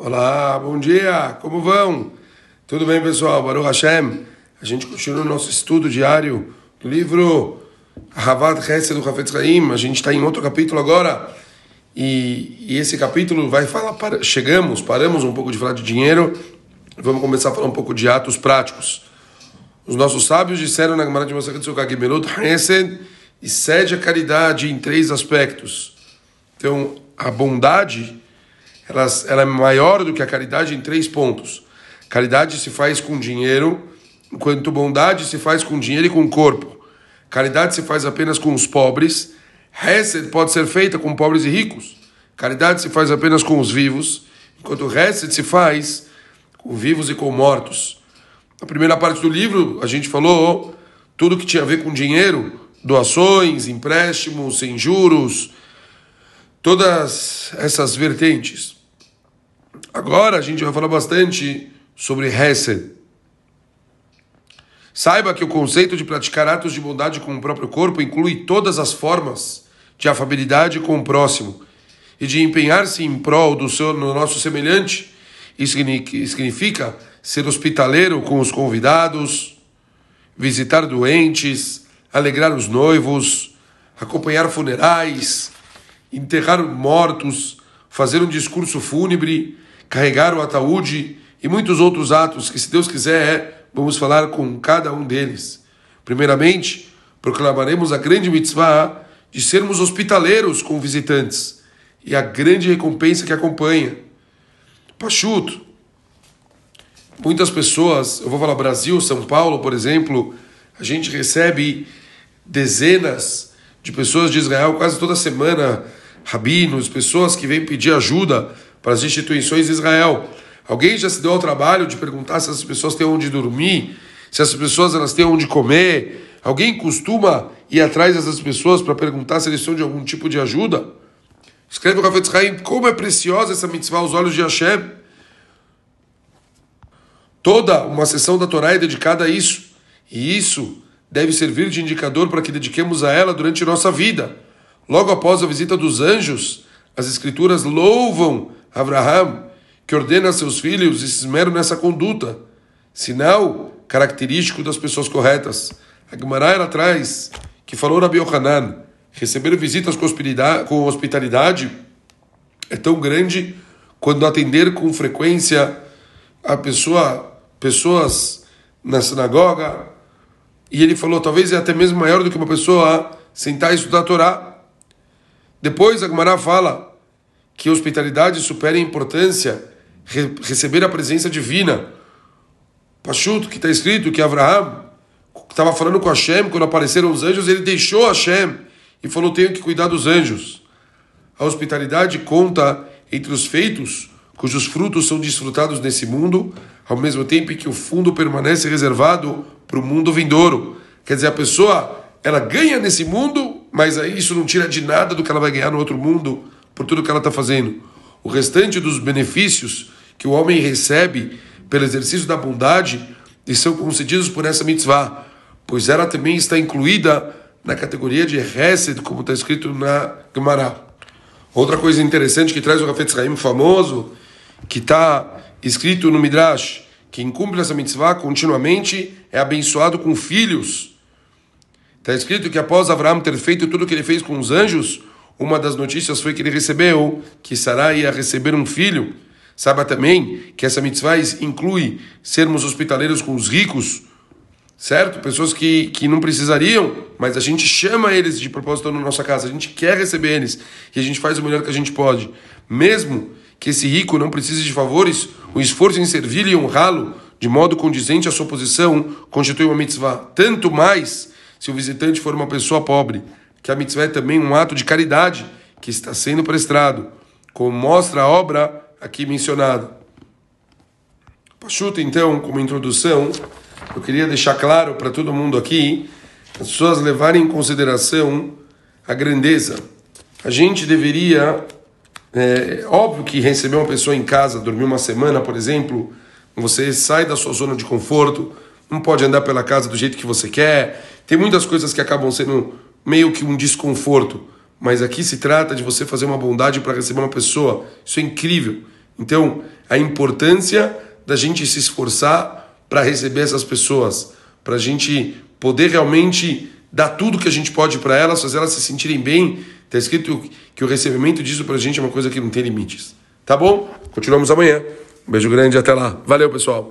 Olá, bom dia, como vão? Tudo bem, pessoal? Baruch Hashem. A gente continua o nosso estudo diário do livro Havad Hesed do Hafetz Chaim. A gente está em outro capítulo agora. E, e, esse capítulo vai falar, para, chegamos, paramos um pouco de falar de dinheiro, vamos começar a falar um pouco de atos práticos. Os nossos sábios disseram na Gemara de Masachet Sukkah Gemerut Hesed e cede a caridade em três aspectos. Então, a bondade ela, ela é maior do que a caridade em três pontos. Caridade se faz com dinheiro, enquanto bondade se faz com dinheiro e com corpo. Caridade se faz apenas com os pobres. Hesed pode ser feita com pobres e ricos. Caridade se faz apenas com os vivos, enquanto Hesed se faz com vivos e com mortos. Na primeira parte do livro, a gente falou tudo que tinha a ver com dinheiro, doações, empréstimos, sem juros, todas essas vertentes. Agora a gente vai falar bastante sobre Hesed. Saiba que o conceito de praticar atos de bondade com o próprio corpo inclui todas as formas de afabilidade com o próximo e de empenhar-se em prol do seu no nosso semelhante. Isso significa ser hospitaleiro com os convidados, visitar doentes, alegrar os noivos, acompanhar funerais, enterrar mortos, fazer um discurso fúnebre, carregar o ataúde e muitos outros atos que, se Deus quiser, vamos falar com cada um deles. Primeiramente, proclamaremos a grande mitzvah de sermos hospitaleiros com visitantes e a grande recompensa que acompanha. Pachuto. Muitas pessoas, eu vou falar Brasil, São Paulo, por exemplo, a gente recebe dezenas de pessoas de Israel quase toda semana, rabinos, pessoas que vêm pedir ajuda para as instituições de Israel. Alguém já se deu ao trabalho de perguntar se essas pessoas têm onde dormir, se essas pessoas elas têm onde comer? Alguém costuma ir atrás dessas pessoas para perguntar se eles precisam de algum tipo de ajuda? Escreve o Rafetz Haim, como é preciosa essa mitzvah aos olhos de Hashem. Toda uma sessão da Torá é dedicada a isso. E isso deve servir de indicador para que dediquemos a ela durante nossa vida. Logo após a visita dos anjos, as escrituras louvam Abraham, que ordena a seus filhos e se esmeram nessa conduta, sinal característico das pessoas corretas. A Gemara era atrás, que falou Rabi Yohanan, receber visitas com hospitalidade é tão grande quando atender com frequência a pessoa, pessoas na sinagoga, e ele falou, talvez é até mesmo maior do que uma pessoa sentar e estudar a Torá. Depois a Gemara fala que hospitalidade supera a importância re receber a presença divina. Pachuto, que está escrito que Abraham estava falando com Hashem, quando apareceram os anjos, ele deixou Hashem e falou: Tenho que cuidar dos anjos. A hospitalidade conta entre os feitos cujos frutos são desfrutados nesse mundo, ao mesmo tempo que o fundo permanece reservado para o mundo vindouro. Quer dizer, a pessoa ela ganha nesse mundo, mas aí isso não tira de nada do que ela vai ganhar no outro mundo por tudo que ela está fazendo. O restante dos benefícios que o homem recebe pelo exercício da bondade e são concedidos por essa mitzvah, pois ela também está incluída na categoria de Hesed, como está escrito na Gemara. Outra coisa interessante que traz o Rafetz Haim famoso, que está escrito no Midrash, quem cumpre essa mitzvah continuamente é abençoado com filhos. Está escrito que após Abraão ter feito tudo o que ele fez com os anjos, uma das notícias foi que ele recebeu que Sarai ia receber um filho. Saiba também que essa mitzvah inclui sermos hospitaleiros com os ricos, certo? Pessoas que, que não precisariam, mas a gente chama eles de propósito na nossa casa, a gente quer receber eles e a gente faz o melhor que a gente pode. Mesmo que esse rico não precise de favores, o esforço em servi-lo e honrá-lo de modo condizente à sua posição constitui uma mitzvah. Tanto mais se o visitante for uma pessoa pobre que a mitzvah é também um ato de caridade que está sendo prestado, como mostra a obra aqui mencionada. Pachuta, então, como introdução, eu queria deixar claro para todo mundo aqui, as pessoas levarem em consideração a grandeza. A gente deveria, é óbvio que receber uma pessoa em casa, dormir uma semana, por exemplo, você sai da sua zona de conforto, não pode andar pela casa do jeito que você quer, tem muitas coisas que acabam sendo meio que um desconforto, mas aqui se trata de você fazer uma bondade para receber uma pessoa. Isso é incrível. Então, a importância da gente se esforçar para receber essas pessoas, para a gente poder realmente dar tudo que a gente pode para elas, fazer elas se sentirem bem. Está escrito que o recebimento disso para a gente é uma coisa que não tem limites. Tá bom? Continuamos amanhã. Um beijo grande e até lá. Valeu, pessoal.